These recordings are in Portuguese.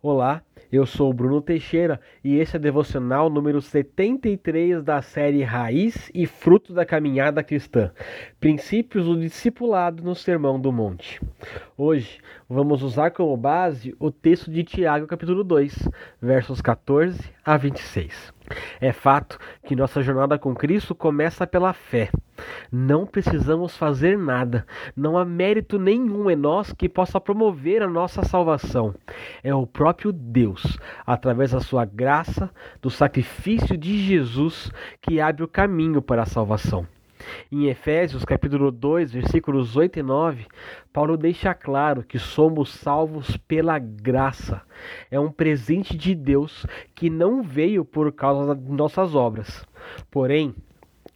Olá, eu sou Bruno Teixeira e esse é o devocional número 73 da série Raiz e Fruto da Caminhada Cristã Princípios do Discipulado no Sermão do Monte. Hoje vamos usar como base o texto de Tiago, capítulo 2, versos 14 a 26. É fato que nossa jornada com Cristo começa pela fé. Não precisamos fazer nada, não há mérito nenhum em nós que possa promover a nossa salvação. É o próprio Deus, através da sua graça, do sacrifício de Jesus, que abre o caminho para a salvação. Em Efésios capítulo 2, versículos 8 e 9, Paulo deixa claro que somos salvos pela graça. É um presente de Deus que não veio por causa de nossas obras. Porém,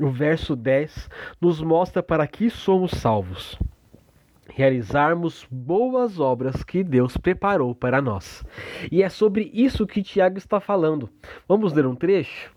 o verso 10 nos mostra para que somos salvos. Realizarmos boas obras que Deus preparou para nós. E é sobre isso que Tiago está falando. Vamos ler um trecho?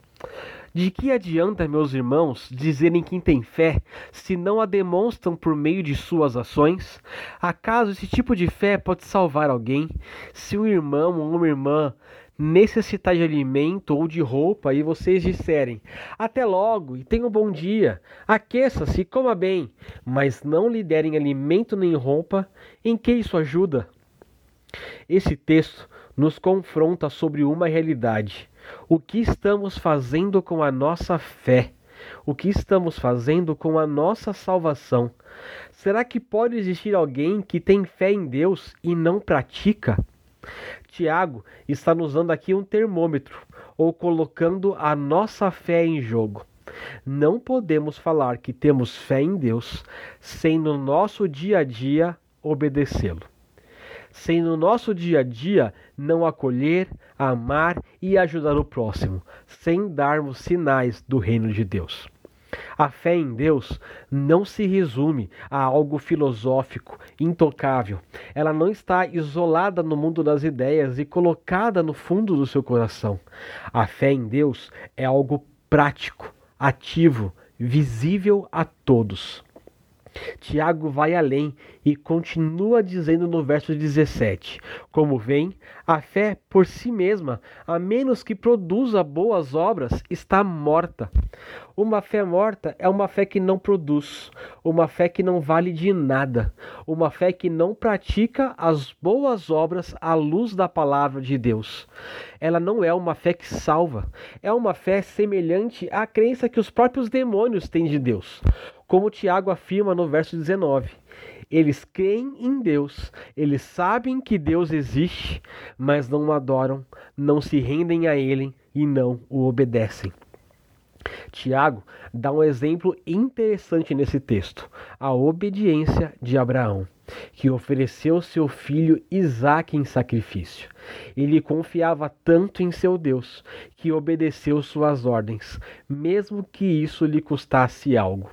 De que adianta, meus irmãos, dizerem que têm fé, se não a demonstram por meio de suas ações? Acaso esse tipo de fé pode salvar alguém? Se um irmão ou uma irmã necessitar de alimento ou de roupa e vocês disserem: Até logo e tenha um bom dia, aqueça-se e coma bem, mas não lhe derem alimento nem roupa, em que isso ajuda? Esse texto nos confronta sobre uma realidade. O que estamos fazendo com a nossa fé? O que estamos fazendo com a nossa salvação? Será que pode existir alguém que tem fé em Deus e não pratica? Tiago está nos dando aqui um termômetro, ou colocando a nossa fé em jogo. Não podemos falar que temos fé em Deus sem no nosso dia a dia obedecê-lo sem no nosso dia a dia não acolher, amar e ajudar o próximo, sem darmos sinais do reino de Deus. A fé em Deus não se resume a algo filosófico, intocável. Ela não está isolada no mundo das ideias e colocada no fundo do seu coração. A fé em Deus é algo prático, ativo, visível a todos. Tiago vai além e continua dizendo no verso 17: Como vem, a fé por si mesma, a menos que produza boas obras, está morta. Uma fé morta é uma fé que não produz, uma fé que não vale de nada, uma fé que não pratica as boas obras à luz da palavra de Deus. Ela não é uma fé que salva, é uma fé semelhante à crença que os próprios demônios têm de Deus como Tiago afirma no verso 19. Eles creem em Deus, eles sabem que Deus existe, mas não o adoram, não se rendem a Ele e não o obedecem. Tiago dá um exemplo interessante nesse texto: a obediência de Abraão, que ofereceu seu filho Isaque em sacrifício. Ele confiava tanto em seu Deus que obedeceu suas ordens, mesmo que isso lhe custasse algo.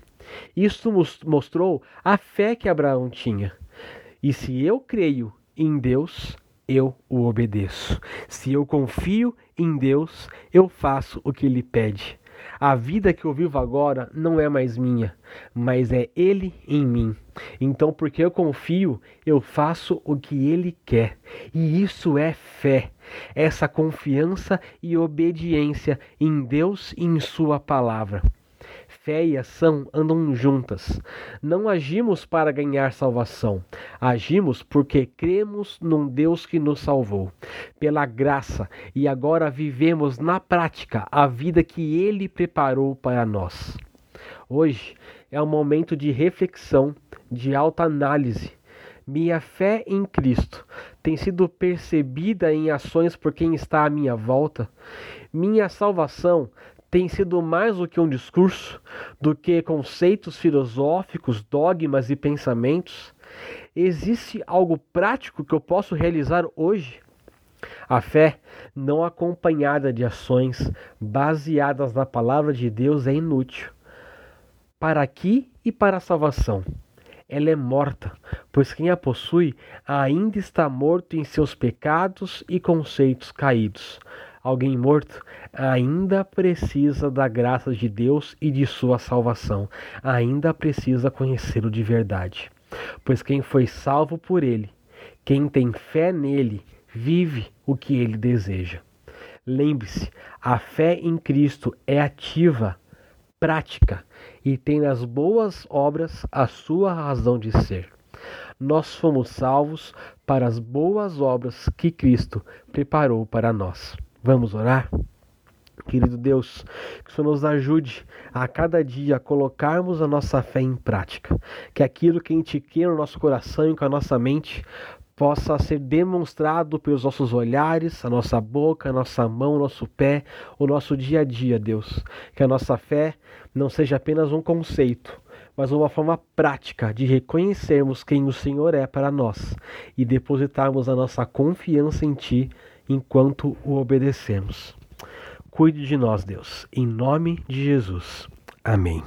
Isso mostrou a fé que Abraão tinha. E se eu creio em Deus, eu o obedeço. Se eu confio em Deus, eu faço o que Ele pede. A vida que eu vivo agora não é mais minha, mas é Ele em mim. Então, porque eu confio, eu faço o que Ele quer. E isso é fé. Essa confiança e obediência em Deus e em Sua palavra fé e ação andam juntas. Não agimos para ganhar salvação, agimos porque cremos num Deus que nos salvou, pela graça, e agora vivemos na prática a vida que Ele preparou para nós. Hoje é um momento de reflexão, de alta análise. Minha fé em Cristo tem sido percebida em ações por quem está à minha volta. Minha salvação tem sido mais do que um discurso, do que conceitos filosóficos, dogmas e pensamentos. Existe algo prático que eu posso realizar hoje? A fé, não acompanhada de ações baseadas na palavra de Deus, é inútil. Para aqui e para a salvação. Ela é morta, pois quem a possui ainda está morto em seus pecados e conceitos caídos. Alguém morto ainda precisa da graça de Deus e de sua salvação, ainda precisa conhecê-lo de verdade. Pois quem foi salvo por ele, quem tem fé nele, vive o que ele deseja. Lembre-se, a fé em Cristo é ativa, prática e tem nas boas obras a sua razão de ser. Nós fomos salvos para as boas obras que Cristo preparou para nós. Vamos orar? Querido Deus, que o Senhor nos ajude a cada dia a colocarmos a nossa fé em prática. Que aquilo que a gente quer no nosso coração e com a nossa mente possa ser demonstrado pelos nossos olhares, a nossa boca, a nossa mão, o nosso pé, o nosso dia a dia, Deus. Que a nossa fé não seja apenas um conceito, mas uma forma prática de reconhecermos quem o Senhor é para nós e depositarmos a nossa confiança em Ti enquanto o obedecemos. Cuide de nós, Deus. Em nome de Jesus. Amém.